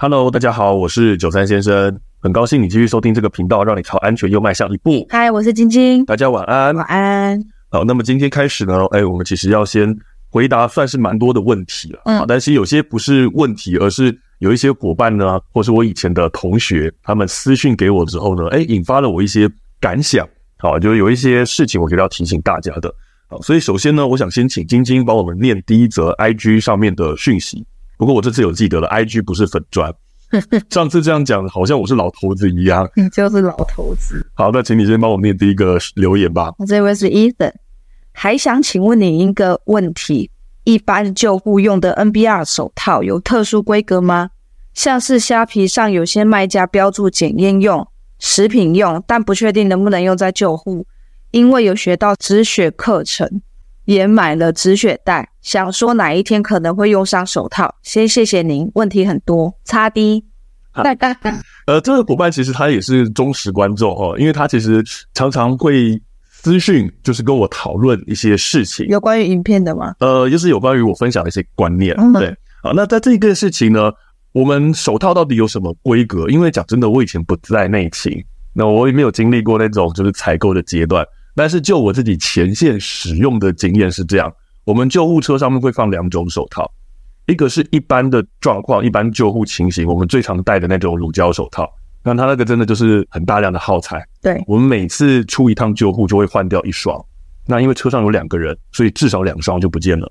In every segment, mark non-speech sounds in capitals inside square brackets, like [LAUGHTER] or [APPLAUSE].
Hello，大家好，我是九三先生，很高兴你继续收听这个频道，让你朝安全又迈向一步。嗨，我是晶晶，大家晚安，晚安。好，那么今天开始呢，哎，我们其实要先回答算是蛮多的问题了，嗯，但是有些不是问题，而是有一些伙伴呢，或是我以前的同学，他们私讯给我之后呢，哎，引发了我一些感想，好，就是有一些事情我觉得要提醒大家的，好，所以首先呢，我想先请晶晶帮我们念第一则 IG 上面的讯息。不过我这次有记得了，IG 不是粉砖。[LAUGHS] 上次这样讲，好像我是老头子一样。你就是老头子。好，那请你先帮我念第一个留言吧。我这位是 Ethan，还想请问你一个问题：一般救护用的 NBR 手套有特殊规格吗？像是虾皮上有些卖家标注检验用、食品用，但不确定能不能用在救护，因为有学到止血课程。也买了止血带，想说哪一天可能会用上手套。先谢谢您，问题很多。擦概呃，这个伙伴其实他也是忠实观众哦，因为他其实常常会私讯，就是跟我讨论一些事情。有关于影片的吗？呃，就是有关于我分享的一些观念。嗯、对，好，那在这个事情呢，我们手套到底有什么规格？因为讲真的，我以前不在内勤，那我也没有经历过那种就是采购的阶段。但是就我自己前线使用的经验是这样，我们救护车上面会放两种手套，一个是一般的状况，一般救护情形，我们最常戴的那种乳胶手套，那它那个真的就是很大量的耗材。对，我们每次出一趟救护就会换掉一双，那因为车上有两个人，所以至少两双就不见了。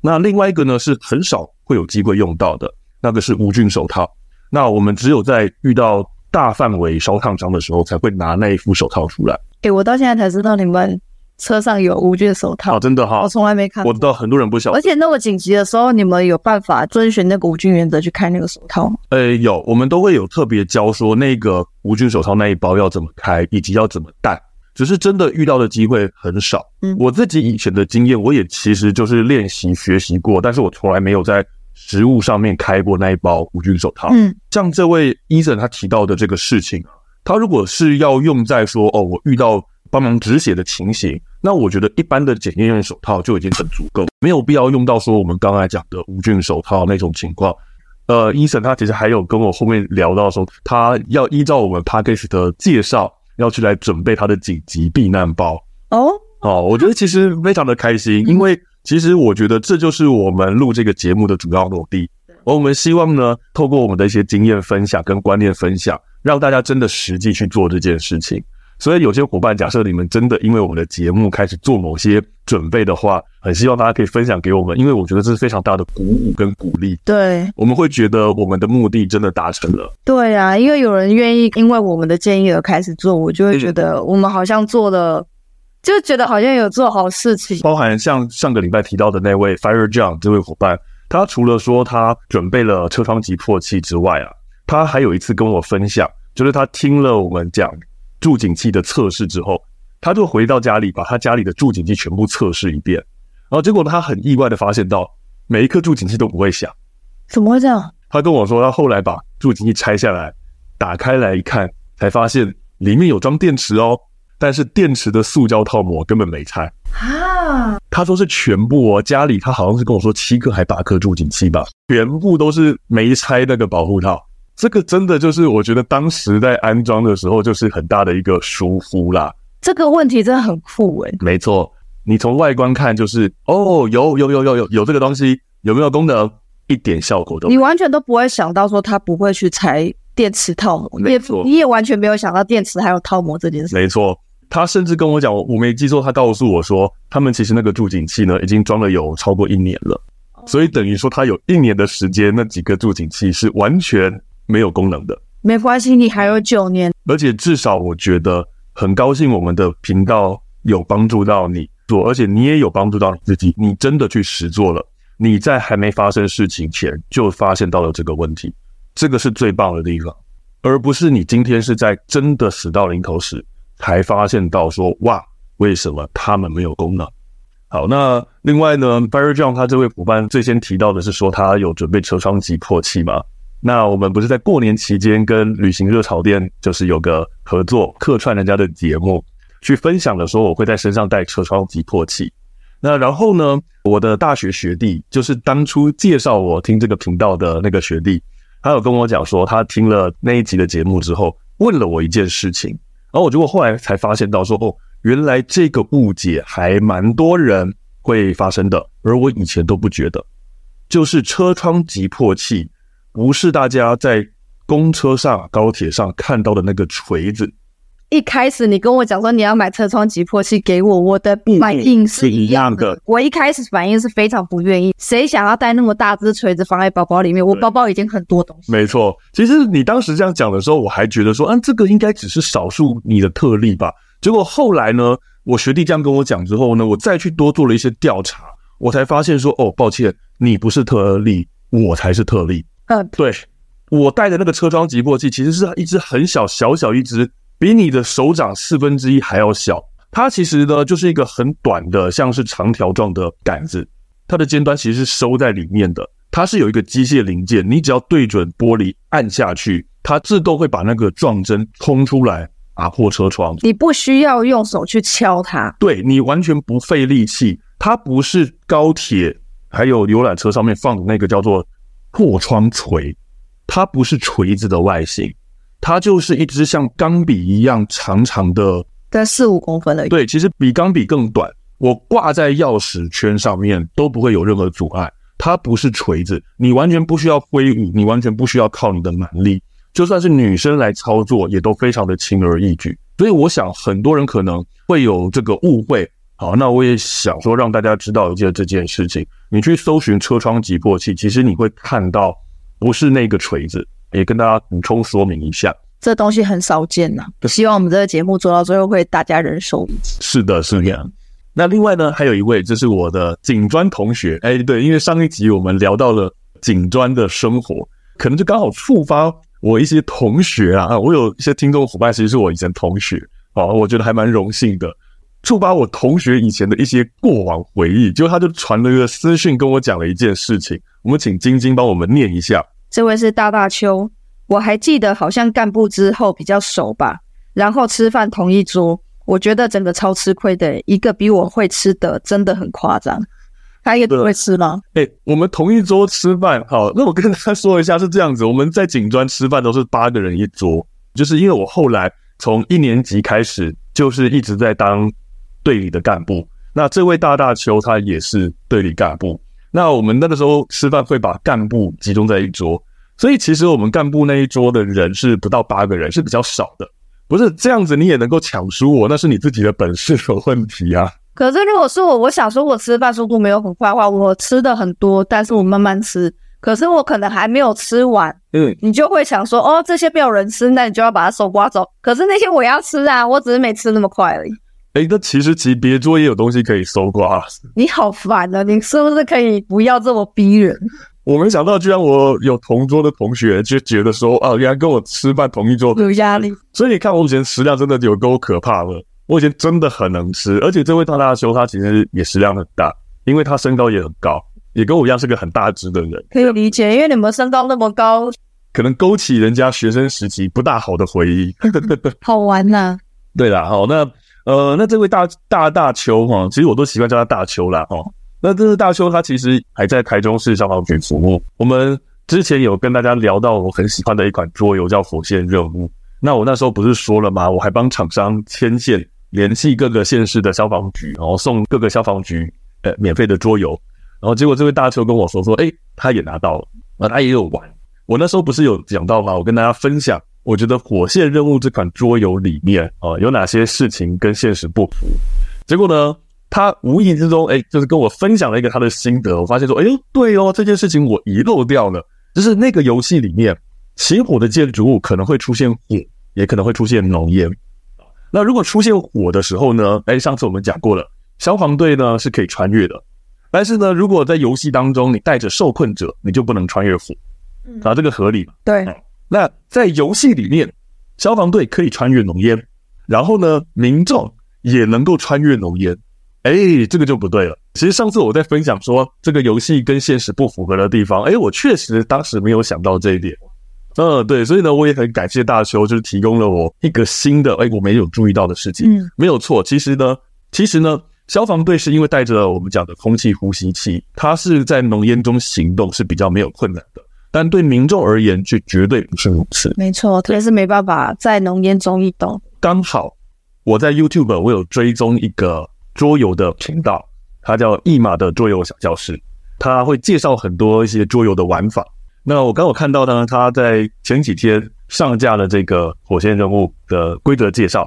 那另外一个呢是很少会有机会用到的，那个是无菌手套，那我们只有在遇到大范围烧烫伤的时候才会拿那一副手套出来。诶、欸，我到现在才知道你们车上有无菌手套，哦，真的哈，我从来没看过。我知道很多人不晓得，而且那么紧急的时候，你们有办法遵循那个无菌原则去开那个手套吗？呃、欸，有，我们都会有特别教说那个无菌手套那一包要怎么开，以及要怎么戴。只是真的遇到的机会很少。嗯，我自己以前的经验，我也其实就是练习学习过，但是我从来没有在实物上面开过那一包无菌手套。嗯，像这位医生他提到的这个事情。他如果是要用在说哦，我遇到帮忙止血的情形，那我觉得一般的检验用手套就已经很足够，没有必要用到说我们刚才讲的无菌手套那种情况。呃，医生他其实还有跟我后面聊到说，他要依照我们 Podcast 的介绍，要去来准备他的紧急避难包。哦哦，我觉得其实非常的开心，因为其实我觉得这就是我们录这个节目的主要目的。而我们希望呢，透过我们的一些经验分享跟观念分享。让大家真的实际去做这件事情，所以有些伙伴，假设你们真的因为我们的节目开始做某些准备的话，很希望大家可以分享给我们，因为我觉得这是非常大的鼓舞跟鼓励。对，我们会觉得我们的目的真的达成了。对啊，因为有人愿意因为我们的建议而开始做，我就会觉得我们好像做了，就觉得好像有做好事情。包含像上个礼拜提到的那位 Fire John 这位伙伴，他除了说他准备了车窗级破器之外啊。他还有一次跟我分享，就是他听了我们讲助警器的测试之后，他就回到家里把他家里的助警器全部测试一遍，然后结果他很意外的发现到每一颗助警器都不会响，怎么会这样？他跟我说，他后来把助警器拆下来，打开来一看，才发现里面有装电池哦，但是电池的塑胶套膜根本没拆啊。他说是全部哦，家里他好像是跟我说七颗还八颗助警器吧，全部都是没拆那个保护套。这个真的就是，我觉得当时在安装的时候，就是很大的一个疏忽啦。这个问题真的很酷诶。没错，你从外观看就是，哦，有有有有有有这个东西，有没有功能？一点效果都没有。你完全都不会想到说它不会去拆电池套膜，没错，你也完全没有想到电池还有套膜这件事。没错，他甚至跟我讲，我没记错，他告诉我说，他们其实那个助警器呢，已经装了有超过一年了，所以等于说他有一年的时间，那几个助警器是完全。没有功能的，没关系，你还有九年，而且至少我觉得很高兴，我们的频道有帮助到你做，而且你也有帮助到你自己，你真的去实做了，你在还没发生事情前就发现到了这个问题，这个是最棒的地方，而不是你今天是在真的死到临头时才发现到说哇，为什么他们没有功能？好，那另外呢，Barry John 他这位伙伴最先提到的是说他有准备车窗击破器吗？那我们不是在过年期间跟旅行热潮店就是有个合作客串人家的节目，去分享的时候，我会在身上带车窗急迫器。那然后呢，我的大学学弟就是当初介绍我听这个频道的那个学弟，他有跟我讲说，他听了那一集的节目之后，问了我一件事情，然后我结果后来才发现到说，哦，原来这个误解还蛮多人会发生的，而我以前都不觉得，就是车窗急迫器不是大家在公车上、高铁上看到的那个锤子。一开始你跟我讲说你要买车窗击破器给我，我的反应是一样的。我一开始反应是非常不愿意，谁想要带那么大只锤子放在包包里面？我包包已经很多东西。没错，其实你当时这样讲的时候，我还觉得说，啊，这个应该只是少数你的特例吧。结果后来呢，我学弟这样跟我讲之后呢，我再去多做了一些调查，我才发现说，哦，抱歉，你不是特例，我才是特例。嗯，对，我带的那个车窗击破器其实是一只很小小小一只。比你的手掌四分之一还要小，它其实呢就是一个很短的，像是长条状的杆子，它的尖端其实是收在里面的。它是有一个机械零件，你只要对准玻璃按下去，它自动会把那个撞针冲出来，打破车窗。你不需要用手去敲它，对，你完全不费力气。它不是高铁还有游览车上面放的那个叫做破窗锤，它不是锤子的外形。它就是一支像钢笔一样长长的，在四五公分的。对，其实比钢笔更短。我挂在钥匙圈上面都不会有任何阻碍。它不是锤子，你完全不需要挥舞，你完全不需要靠你的蛮力。就算是女生来操作，也都非常的轻而易举。所以我想很多人可能会有这个误会。好，那我也想说让大家知道一件这件事情。你去搜寻车窗击破器，其实你会看到不是那个锤子。也跟大家补充说明一下，这东西很少见呐。希望我们这个节目做到最后会大家人手一机。是的，是这样。那另外呢，还有一位，这是我的警专同学。哎，对，因为上一集我们聊到了警专的生活，可能就刚好触发我一些同学啊。我有一些听众伙伴，其实是我以前同学啊，我觉得还蛮荣幸的，触发我同学以前的一些过往回忆。结果他就传了一个私讯跟我讲了一件事情，我们请晶晶帮我们念一下。这位是大大秋，我还记得好像干部之后比较熟吧，然后吃饭同一桌，我觉得整个超吃亏的，一个比我会吃的真的很夸张，他也不会吃吗？哎、欸，我们同一桌吃饭，好，那我跟他说一下是这样子，我们在警专吃饭都是八个人一桌，就是因为我后来从一年级开始就是一直在当队里的干部，那这位大大邱他也是队里干部。那我们那个时候吃饭会把干部集中在一桌，所以其实我们干部那一桌的人是不到八个人，是比较少的。不是这样子，你也能够抢输我，那是你自己的本事有问题啊。可是如果是我，我想说我吃饭速度没有很快的话，我吃的很多，但是我慢慢吃。可是我可能还没有吃完，嗯，你就会想说，哦，这些没有人吃，那你就要把它手刮走。可是那些我要吃啊，我只是没吃那么快而已。哎，那其实级别桌也有东西可以搜刮。你好烦啊！你是不是可以不要这么逼人？我没想到，居然我有同桌的同学就觉得说，啊，原来跟我吃饭同一桌有压力。所以你看，我以前食量真的有够可怕了。我以前真的很能吃，而且这位大大修他其实也食量很大，因为他身高也很高，也跟我一样是个很大只的人。可以理解，因为你们身高那么高，[LAUGHS] 可能勾起人家学生时期不大好的回忆。[LAUGHS] 好玩呐、啊！对啦，好那。呃，那这位大大大邱哈，其实我都习惯叫他大邱啦。哈。那这个大邱，他其实还在台中市消防局服务。我们之前有跟大家聊到我很喜欢的一款桌游叫《火线任务》。那我那时候不是说了吗？我还帮厂商牵线，联系各个县市的消防局，然后送各个消防局呃免费的桌游。然后结果这位大秋跟我说说，诶，他也拿到了，啊，他也有玩。我那时候不是有讲到吗？我跟大家分享。我觉得《火线任务》这款桌游里面啊、呃，有哪些事情跟现实不符？结果呢，他无意之中，哎，就是跟我分享了一个他的心得。我发现说，哎呦，对哦，这件事情我遗漏掉了。就是那个游戏里面，起火的建筑物可能会出现火，也可能会出现浓烟。那如果出现火的时候呢，哎，上次我们讲过了，消防队呢是可以穿越的。但是呢，如果在游戏当中你带着受困者，你就不能穿越火。啊，这个合理吗？对。那在游戏里面，消防队可以穿越浓烟，然后呢，民众也能够穿越浓烟。哎，这个就不对了。其实上次我在分享说这个游戏跟现实不符合的地方，哎，我确实当时没有想到这一点。嗯，对，所以呢，我也很感谢大秋，就是提供了我一个新的，哎，我没有注意到的事情。嗯，没有错。其实呢，其实呢，消防队是因为带着我们讲的空气呼吸器，它是在浓烟中行动是比较没有困难的。但对民众而言却绝对不是如此。没错，特别是没办法在浓烟中移动。刚好我在 YouTube 我有追踪一个桌游的频道，它叫一马的桌游小教室，他会介绍很多一些桌游的玩法。那我刚好看到呢，他在前几天上架了这个火线任务的规则介绍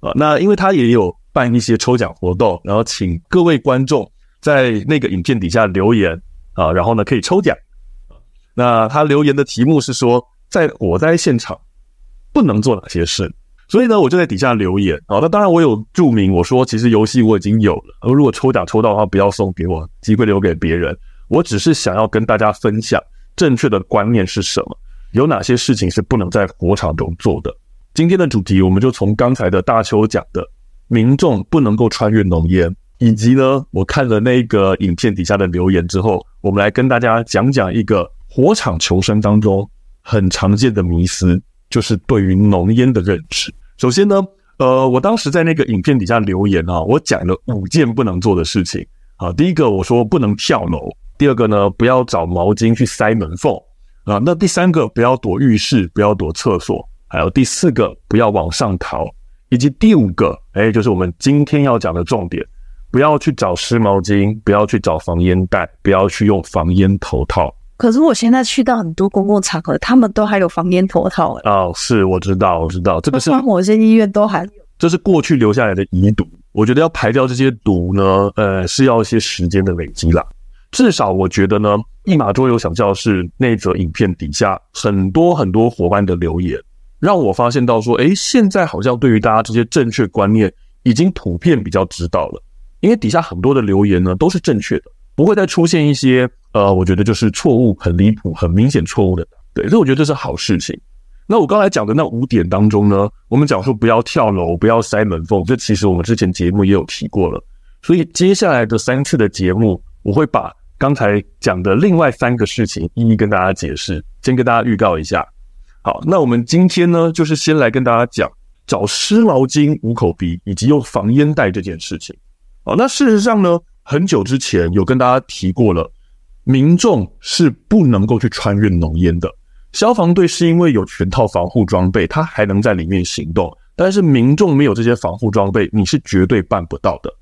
啊。那因为他也有办一些抽奖活动，然后请各位观众在那个影片底下留言啊，然后呢可以抽奖。那他留言的题目是说，在火灾现场不能做哪些事，所以呢，我就在底下留言啊。那当然我有注明，我说其实游戏我已经有了，而如果抽奖抽到的话，不要送给我，机会留给别人。我只是想要跟大家分享正确的观念是什么，有哪些事情是不能在火场中做的。今天的主题，我们就从刚才的大邱讲的民众不能够穿越浓烟，以及呢，我看了那个影片底下的留言之后，我们来跟大家讲讲一个。火场求生当中很常见的迷思，就是对于浓烟的认知。首先呢，呃，我当时在那个影片底下留言啊，我讲了五件不能做的事情啊。第一个我说不能跳楼，第二个呢，不要找毛巾去塞门缝啊。那第三个不要躲浴室，不要躲厕所，还有第四个不要往上逃，以及第五个，哎，就是我们今天要讲的重点，不要去找湿毛巾，不要去找防烟袋，不要去用防烟头套。可是我现在去到很多公共场合，他们都还有防烟头套。哦，是，我知道，我知道，这个是某些医院都还有。这是过去留下来的遗毒。我觉得要排掉这些毒呢，呃，是要一些时间的累积啦。至少我觉得呢，一马桌游想教室那则影片底下很多很多伙伴的留言，让我发现到说，诶，现在好像对于大家这些正确观念已经普遍比较知道了，因为底下很多的留言呢都是正确的，不会再出现一些。呃，我觉得就是错误，很离谱，很明显错误的，对，所以我觉得这是好事情。那我刚才讲的那五点当中呢，我们讲说不要跳楼，不要塞门缝，这其实我们之前节目也有提过了。所以接下来的三次的节目，我会把刚才讲的另外三个事情一一跟大家解释，先跟大家预告一下。好，那我们今天呢，就是先来跟大家讲找湿毛巾捂口鼻，以及用防烟袋这件事情。好，那事实上呢，很久之前有跟大家提过了。民众是不能够去穿越浓烟的，消防队是因为有全套防护装备，他还能在里面行动。但是民众没有这些防护装备，你是绝对办不到的。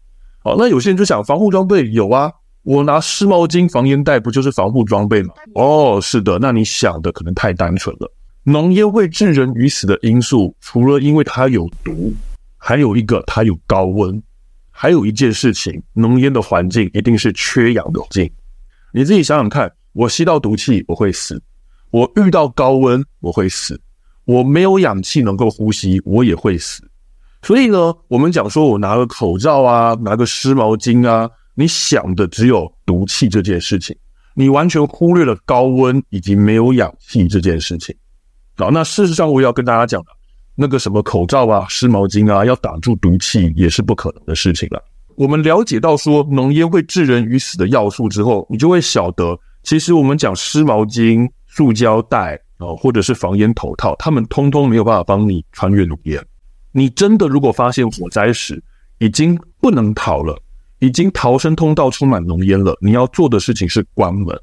好，那有些人就想，防护装备有啊，我拿湿毛巾、防烟袋不就是防护装备吗？哦，是的，那你想的可能太单纯了。浓烟会致人于死的因素，除了因为它有毒，还有一个它有高温，还有一件事情，浓烟的环境一定是缺氧的环境。你自己想想看，我吸到毒气我会死，我遇到高温我会死，我没有氧气能够呼吸我也会死。所以呢，我们讲说我拿个口罩啊，拿个湿毛巾啊，你想的只有毒气这件事情，你完全忽略了高温以及没有氧气这件事情。好，那事实上我要跟大家讲的，那个什么口罩啊、湿毛巾啊，要挡住毒气也是不可能的事情了。我们了解到说浓烟会致人于死的要素之后，你就会晓得，其实我们讲湿毛巾、塑胶袋啊，或者是防烟头套，他们通通没有办法帮你穿越浓烟。你真的如果发现火灾时已经不能逃了，已经逃生通道充满浓烟了，你要做的事情是关门。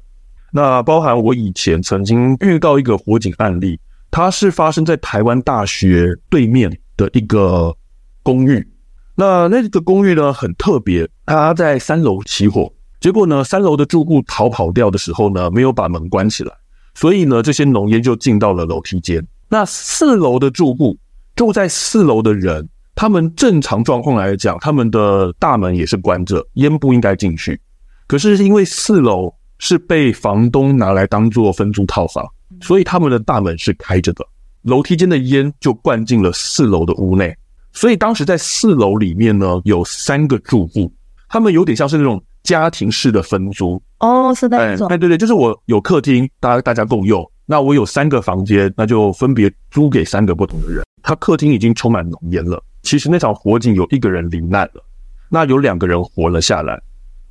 那包含我以前曾经遇到一个火警案例，它是发生在台湾大学对面的一个公寓。那那个公寓呢，很特别，它在三楼起火，结果呢，三楼的住户逃跑掉的时候呢，没有把门关起来，所以呢，这些浓烟就进到了楼梯间。那四楼的住户住在四楼的人，他们正常状况来讲，他们的大门也是关着，烟不应该进去。可是因为四楼是被房东拿来当做分租套房，所以他们的大门是开着的，楼梯间的烟就灌进了四楼的屋内。所以当时在四楼里面呢，有三个住户，他们有点像是那种家庭式的分租哦，是那种，哎，对对，就是我有客厅，大家大家共用，那我有三个房间，那就分别租给三个不同的人。他客厅已经充满浓烟了，其实那场火警有一个人罹难了，那有两个人活了下来。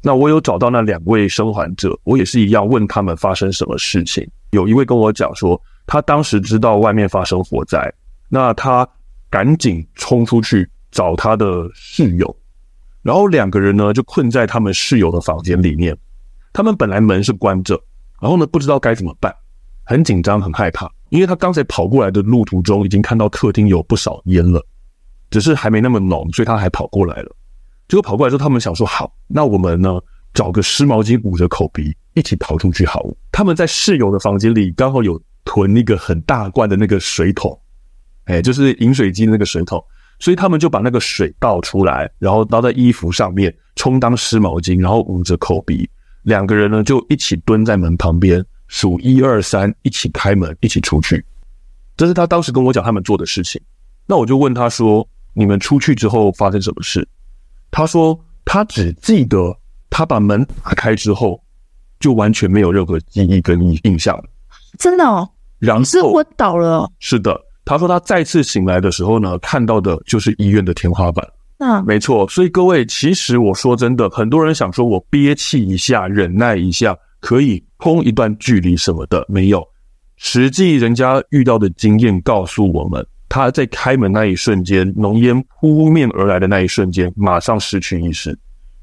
那我有找到那两位生还者，我也是一样问他们发生什么事情。有一位跟我讲说，他当时知道外面发生火灾，那他。赶紧冲出去找他的室友，然后两个人呢就困在他们室友的房间里面。他们本来门是关着，然后呢不知道该怎么办，很紧张、很害怕，因为他刚才跑过来的路途中已经看到客厅有不少烟了，只是还没那么浓，所以他还跑过来了。结果跑过来之后，他们想说：“好，那我们呢，找个湿毛巾捂着口鼻，一起逃出去好。”他们在室友的房间里刚好有囤一个很大罐的那个水桶，哎，就是饮水机的那个水桶，所以他们就把那个水倒出来，然后倒在衣服上面，充当湿毛巾，然后捂着口鼻。两个人呢就一起蹲在门旁边，数一二三，一起开门，一起出去。这是他当时跟我讲他们做的事情。那我就问他说：“你们出去之后发生什么事？”他说：“他只记得他把门打开之后，就完全没有任何记忆跟印印象了。”真的哦？然后是昏倒了。是的，他说他再次醒来的时候呢，看到的就是医院的天花板。那没错。所以各位，其实我说真的，很多人想说我憋气一下，忍耐一下，可以空一段距离什么的，没有。实际人家遇到的经验告诉我们。他在开门那一瞬间，浓烟扑面而来的那一瞬间，马上失去意识。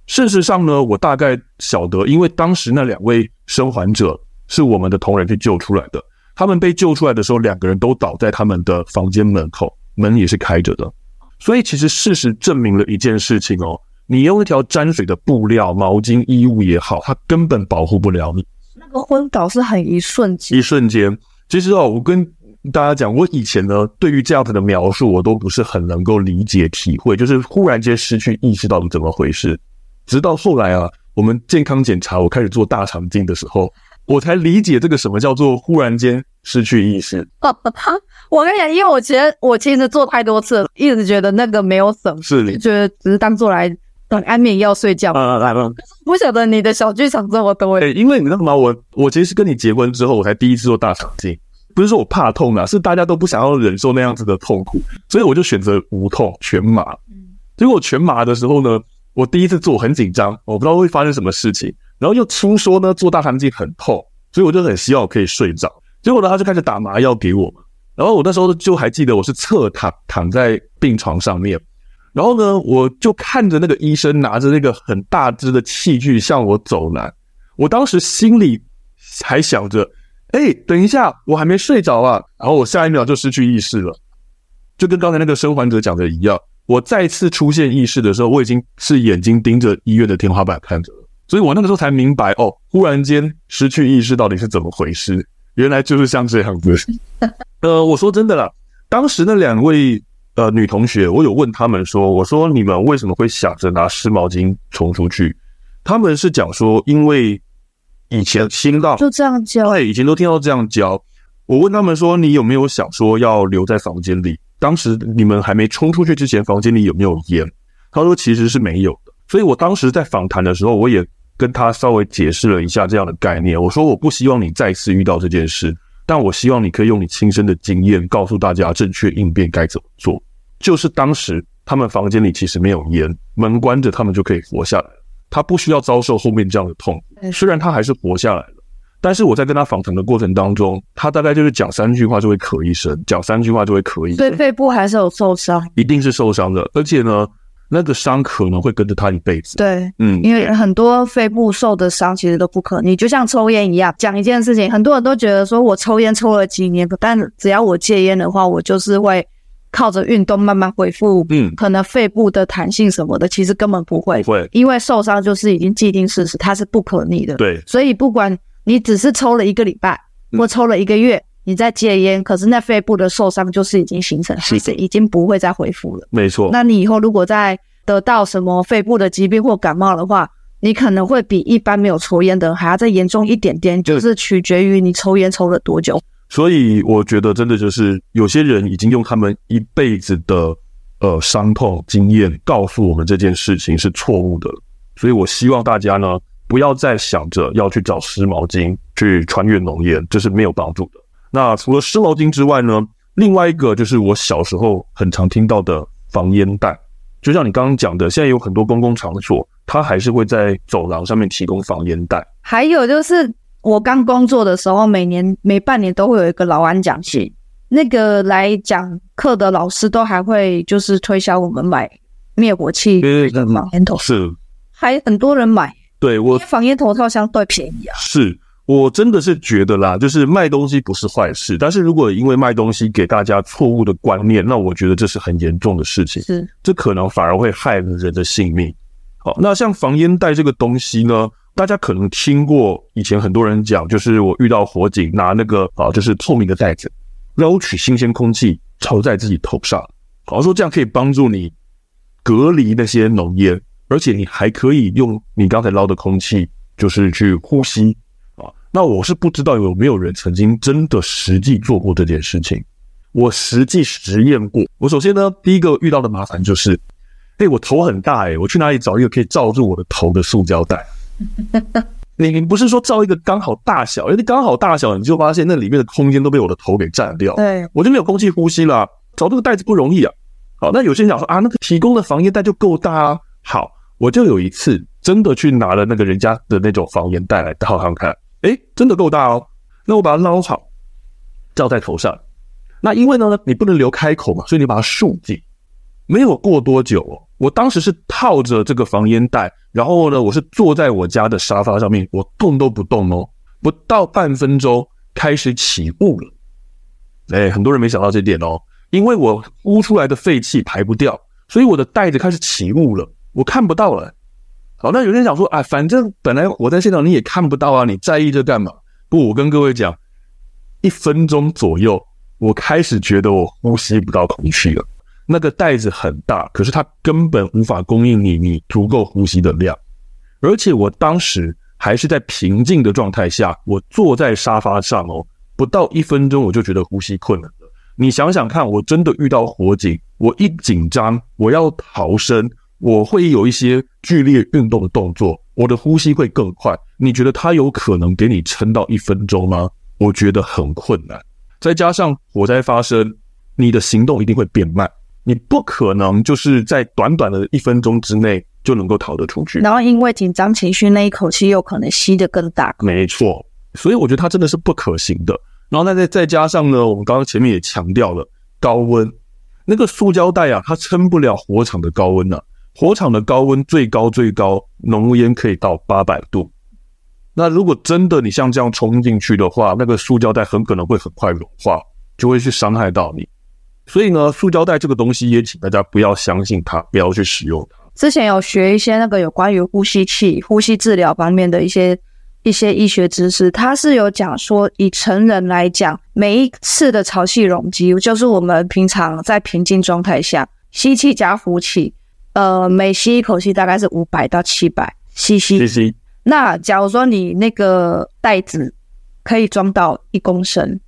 事实上呢，我大概晓得，因为当时那两位生还者是我们的同仁去救出来的。他们被救出来的时候，两个人都倒在他们的房间门口，门也是开着的。所以，其实事实证明了一件事情哦：你用一条沾水的布料、毛巾、衣物也好，它根本保护不了你。那个昏倒是很一瞬间，一瞬间。其实哦，我跟大家讲，我以前呢，对于这样子的描述，我都不是很能够理解体会，就是忽然间失去意识到底怎么回事。直到后来啊，我们健康检查，我开始做大肠镜的时候，我才理解这个什么叫做忽然间失去意识。我跟你讲，因为我其实我其实做太多次了，一直觉得那个没有什么，是你觉得只是当做来等安眠药睡觉。啊来吧，不晓得你的小剧场这么多。对，因为你知道吗？我我其实是跟你结婚之后，我才第一次做大肠镜。不是说我怕痛啊，是大家都不想要忍受那样子的痛苦，所以我就选择无痛全麻。结果全麻的时候呢，我第一次做很紧张，我不知道会发生什么事情。然后又听说呢，做大肠镜很痛，所以我就很希望我可以睡着。结果呢，他就开始打麻药给我。然后我那时候就还记得我是侧躺躺在病床上面，然后呢，我就看着那个医生拿着那个很大只的器具向我走来。我当时心里还想着。哎，等一下，我还没睡着啊！然后我下一秒就失去意识了，就跟刚才那个生还者讲的一样。我再次出现意识的时候，我已经是眼睛盯着医院的天花板看着了。所以我那个时候才明白，哦，忽然间失去意识到底是怎么回事？原来就是像这样子。[LAUGHS] 呃，我说真的啦，当时那两位呃女同学，我有问他们说，我说你们为什么会想着拿湿毛巾冲出去？他们是讲说，因为。以前听到就这样教，对，以前都听到这样教。我问他们说：“你有没有想说要留在房间里？当时你们还没冲出去之前，房间里有没有烟？”他说：“其实是没有的。”所以，我当时在访谈的时候，我也跟他稍微解释了一下这样的概念。我说：“我不希望你再次遇到这件事，但我希望你可以用你亲身的经验告诉大家正确应变该怎么做。就是当时他们房间里其实没有烟，门关着，他们就可以活下来。”他不需要遭受后面这样的痛，虽然他还是活下来了，但是我在跟他访谈的过程当中，他大概就是讲三句话就会咳一声，讲三句话就会咳一声，对，肺部还是有受伤，一定是受伤的，而且呢，那个伤可能会跟着他一辈子。对，嗯，因为很多肺部受的伤其实都不可逆，就像抽烟一样，讲一件事情，很多人都觉得说我抽烟抽了几年，但只要我戒烟的话，我就是会。靠着运动慢慢恢复，嗯，可能肺部的弹性什么的，其实根本不会，不会，因为受伤就是已经既定事实，它是不可逆的。对，所以不管你只是抽了一个礼拜，或抽了一个月，你在戒烟，可是那肺部的受伤就是已经形成，其实已经不会再恢复了。没错。那你以后如果再得到什么肺部的疾病或感冒的话，你可能会比一般没有抽烟的人还要再严重一点点，就是取决于你抽烟抽了多久。所以我觉得，真的就是有些人已经用他们一辈子的呃伤痛经验告诉我们这件事情是错误的。所以我希望大家呢，不要再想着要去找湿毛巾去穿越浓烟，这是没有帮助的。那除了湿毛巾之外呢，另外一个就是我小时候很常听到的防烟袋，就像你刚刚讲的，现在有很多公共场所，它还是会在走廊上面提供防烟袋。还有就是。我刚工作的时候，每年每半年都会有一个劳安讲习，那个来讲课的老师都还会就是推销我们买灭火器跟防烟头，是，还很多人买。对我防烟头套相对便宜啊。是我真的是觉得啦，就是卖东西不是坏事，但是如果因为卖东西给大家错误的观念，那我觉得这是很严重的事情。是，这可能反而会害了人的性命。好，那像防烟袋这个东西呢，大家可能听过以前很多人讲，就是我遇到火警拿那个啊，就是透明的袋子捞取新鲜空气朝在自己头上，好像说这样可以帮助你隔离那些浓烟，而且你还可以用你刚才捞的空气，就是去呼吸。那我是不知道有没有人曾经真的实际做过这件事情。我实际实验过。我首先呢，第一个遇到的麻烦就是，哎，我头很大哎，我去哪里找一个可以罩住我的头的塑胶袋？你 [LAUGHS] 你不是说罩一个刚好大小，因为刚好大小，你就发现那里面的空间都被我的头给占掉，对，我就没有空气呼吸了。找这个袋子不容易啊。好，那有些人讲说啊，那个提供的防烟袋就够大啊。好，我就有一次真的去拿了那个人家的那种防烟袋来套上看。诶，真的够大哦！那我把它捞好，罩在头上。那因为呢，你不能留开口嘛，所以你把它竖紧。没有过多久哦，我当时是套着这个防烟袋，然后呢，我是坐在我家的沙发上面，我动都不动哦。不到半分钟，开始起雾了。诶，很多人没想到这点哦，因为我呼出来的废气排不掉，所以我的袋子开始起雾了，我看不到了。好，那有人想说，啊，反正本来我在现场你也看不到啊，你在意这干嘛？不，我跟各位讲，一分钟左右，我开始觉得我呼吸不到空气了。那个袋子很大，可是它根本无法供应你你足够呼吸的量。而且我当时还是在平静的状态下，我坐在沙发上哦，不到一分钟我就觉得呼吸困难了。你想想看，我真的遇到火警，我一紧张，我要逃生。我会有一些剧烈运动的动作，我的呼吸会更快。你觉得它有可能给你撑到一分钟吗？我觉得很困难。再加上火灾发生，你的行动一定会变慢，你不可能就是在短短的一分钟之内就能够逃得出去。然后因为紧张情绪，那一口气又可能吸得更大。没错，所以我觉得它真的是不可行的。然后那再再加上呢，我们刚刚前面也强调了高温，那个塑胶袋啊，它撑不了火场的高温呢、啊。火场的高温最高最高，浓烟可以到八百度。那如果真的你像这样冲进去的话，那个塑胶袋很可能会很快融化，就会去伤害到你。所以呢，塑胶袋这个东西也请大家不要相信它，不要去使用它。之前有学一些那个有关于呼吸器、呼吸治疗方面的一些一些医学知识，它是有讲说，以成人来讲，每一次的潮气容积，就是我们平常在平静状态下吸气加呼气。呃，每吸一口气大概是五百到七百 CC。那假如说你那个袋子可以装到一公升，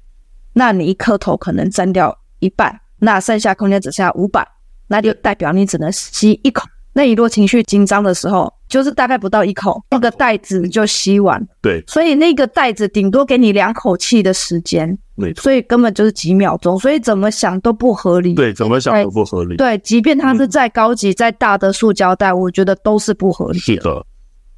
那你一颗头可能占掉一半，那剩下空间只剩下五百，那就代表你只能吸一口。那你如果情绪紧张的时候，就是大概不到一口，那个袋子就吸完。对，所以那个袋子顶多给你两口气的时间。没错，所以根本就是几秒钟，所以怎么想都不合理。对，怎么想都不合理。对，即便它是再高级、再大的塑胶袋，我觉得都是不合理的。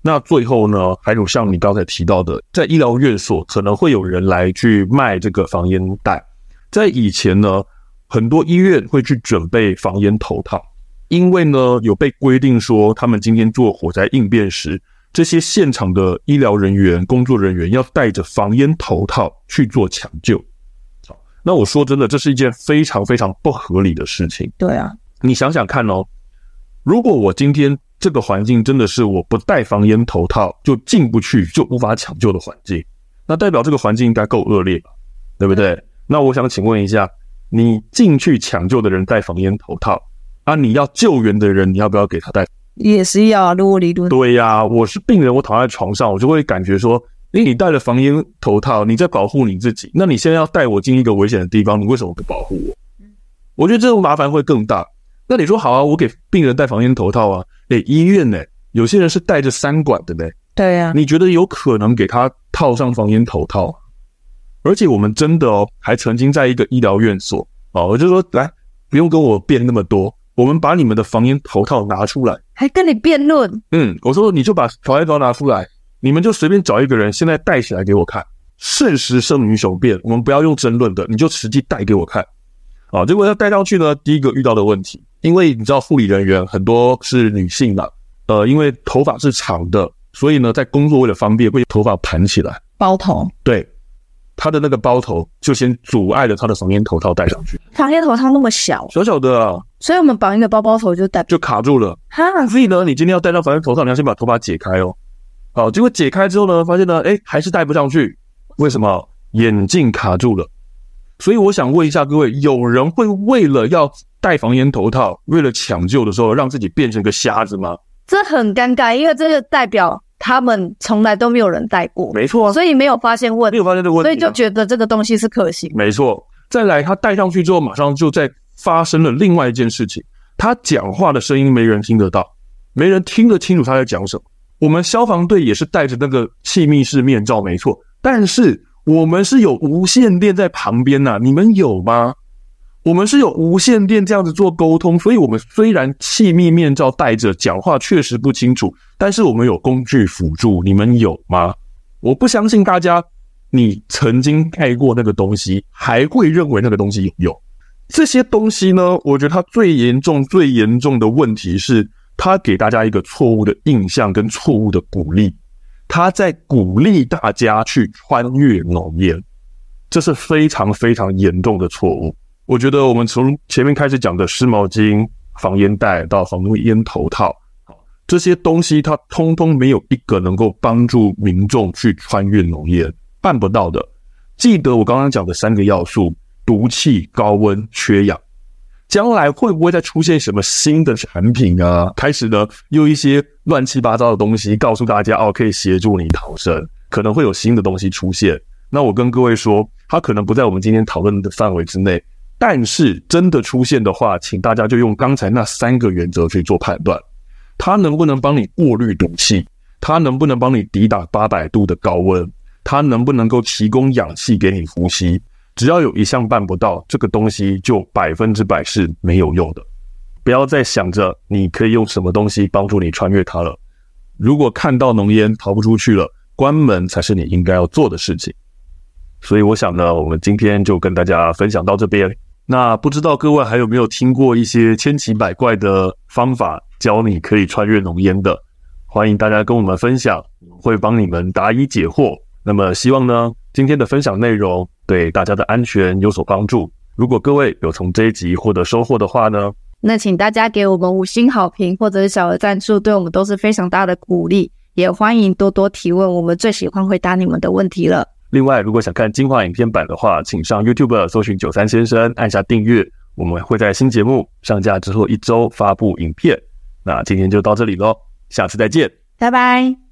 那最后呢，还有像你刚才提到的，在医疗院所可能会有人来去卖这个防烟袋。在以前呢，很多医院会去准备防烟头套，因为呢有被规定说，他们今天做火灾应变时，这些现场的医疗人员、工作人员要戴着防烟头套去做抢救。那我说真的，这是一件非常非常不合理的事情。对啊，你想想看哦，如果我今天这个环境真的是我不戴防烟头套就进不去、就无法抢救的环境，那代表这个环境应该够恶劣吧？对不对？那我想请问一下，你进去抢救的人戴防烟头套啊？你要救援的人，你要不要给他戴？也是要啊，如果理论。对呀、啊，我是病人，我躺在床上，我就会感觉说。诶，你戴了防烟头套，你在保护你自己。那你现在要带我进一个危险的地方，你为什么不保护我？我觉得这种麻烦会更大。那你说好啊，我给病人戴防烟头套啊。诶，医院呢，有些人是带着三管的呢。对呀。你觉得有可能给他套上防烟头套？而且我们真的哦，还曾经在一个医疗院所哦，我就说来，不用跟我辩那么多，我们把你们的防烟头套拿出来，还跟你辩论？嗯，我说你就把防烟头拿出来。你们就随便找一个人，现在戴起来给我看。事实胜于雄辩，我们不要用争论的，你就实际戴给我看。啊，结果要戴上去呢，第一个遇到的问题，因为你知道护理人员很多是女性嘛，呃，因为头发是长的，所以呢，在工作为了方便，会头发盘起来。包头，对，他的那个包头就先阻碍了他的防烟头套戴上去。防烟头套那么小，小小的啊，所以我们绑一个包包头就戴就卡住了。哈，所以呢，你今天要戴上防烟头套，你要先把头发解开哦。好，结果解开之后呢，发现呢，哎，还是戴不上去。为什么？眼镜卡住了。所以我想问一下各位，有人会为了要戴防烟头套，为了抢救的时候，让自己变成个瞎子吗？这很尴尬，因为这个代表他们从来都没有人戴过，没错啊，所以没有发现问题，没有发现这个问题啊，所以就觉得这个东西是可行。没错，再来他戴上去之后，马上就在发生了另外一件事情，他讲话的声音没人听得到，没人听得清楚他在讲什么。我们消防队也是戴着那个气密式面罩，没错，但是。我们是有无线电在旁边呐，你们有吗？我们是有无线电这样子做沟通，所以我们虽然气密面罩戴着，讲话确实不清楚，但是我们有工具辅助，你们有吗？我不相信大家，你曾经戴过那个东西，还会认为那个东西有用。这些东西呢，我觉得它最严重、最严重的问题是，他给大家一个错误的印象跟错误的鼓励。他在鼓励大家去穿越浓烟，这是非常非常严重的错误。我觉得我们从前面开始讲的湿毛巾、防烟袋到防毒烟头套，这些东西它通通没有一个能够帮助民众去穿越浓烟，办不到的。记得我刚刚讲的三个要素：毒气、高温、缺氧。将来会不会再出现什么新的产品啊？开始呢，用一些乱七八糟的东西告诉大家哦，可以协助你逃生，可能会有新的东西出现。那我跟各位说，它可能不在我们今天讨论的范围之内。但是真的出现的话，请大家就用刚才那三个原则去做判断：它能不能帮你过滤毒气？它能不能帮你抵挡八百度的高温？它能不能够提供氧气给你呼吸？只要有一项办不到，这个东西就百分之百是没有用的。不要再想着你可以用什么东西帮助你穿越它了。如果看到浓烟逃不出去了，关门才是你应该要做的事情。所以我想呢，我们今天就跟大家分享到这边。那不知道各位还有没有听过一些千奇百怪的方法，教你可以穿越浓烟的？欢迎大家跟我们分享，会帮你们答疑解惑。那么希望呢，今天的分享内容对大家的安全有所帮助。如果各位有从这一集获得收获的话呢，那请大家给我们五星好评或者是小额赞助，对我们都是非常大的鼓励。也欢迎多多提问，我们最喜欢回答你们的问题了。另外，如果想看精华影片版的话，请上 YouTube 搜寻九三先生，按下订阅。我们会在新节目上架之后一周发布影片。那今天就到这里喽，下次再见，拜拜。